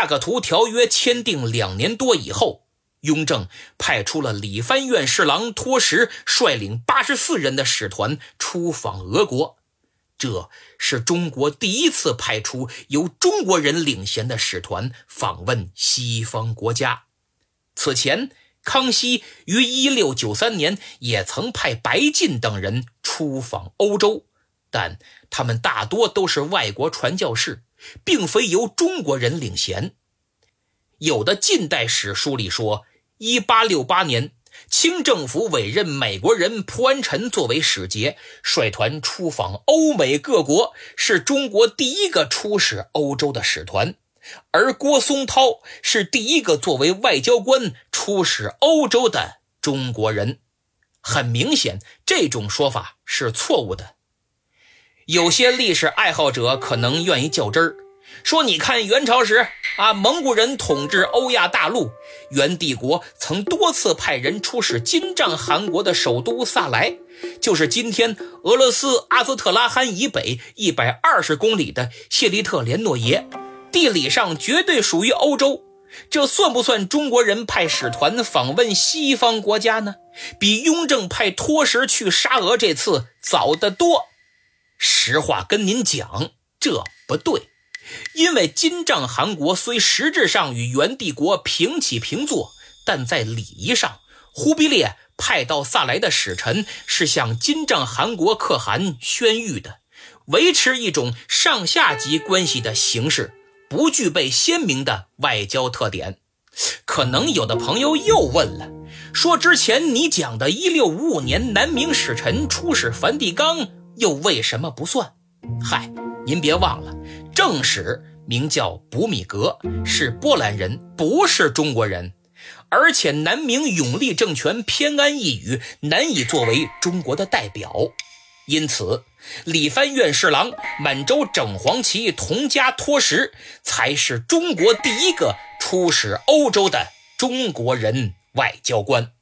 恰克图条约签订两年多以后，雍正派出了理藩院侍郎托什率领八十四人的使团出访俄国。这是中国第一次派出由中国人领衔的使团访问西方国家。此前，康熙于一六九三年也曾派白晋等人出访欧洲，但他们大多都是外国传教士，并非由中国人领衔。有的近代史书里说，一八六八年。清政府委任美国人蒲安臣作为使节，率团出访欧美各国，是中国第一个出使欧洲的使团。而郭松涛是第一个作为外交官出使欧洲的中国人。很明显，这种说法是错误的。有些历史爱好者可能愿意较真儿。说，你看元朝时啊，蒙古人统治欧亚大陆，元帝国曾多次派人出使金帐汗国的首都萨莱，就是今天俄罗斯阿斯特拉罕以北一百二十公里的谢利特连诺耶，地理上绝对属于欧洲。这算不算中国人派使团访问西方国家呢？比雍正派托什去沙俄这次早得多。实话跟您讲，这不对。因为金帐汗国虽实质上与元帝国平起平坐，但在礼仪上，忽必烈派到萨莱的使臣是向金帐汗国可汗宣谕的，维持一种上下级关系的形式，不具备鲜明的外交特点。可能有的朋友又问了，说之前你讲的1655年南明使臣出使梵蒂冈，又为什么不算？嗨，您别忘了。正史名叫卜米格，是波兰人，不是中国人。而且南明永历政权偏安一隅，难以作为中国的代表。因此，李藩院侍郎、满洲整黄旗同家托什才是中国第一个出使欧洲的中国人外交官。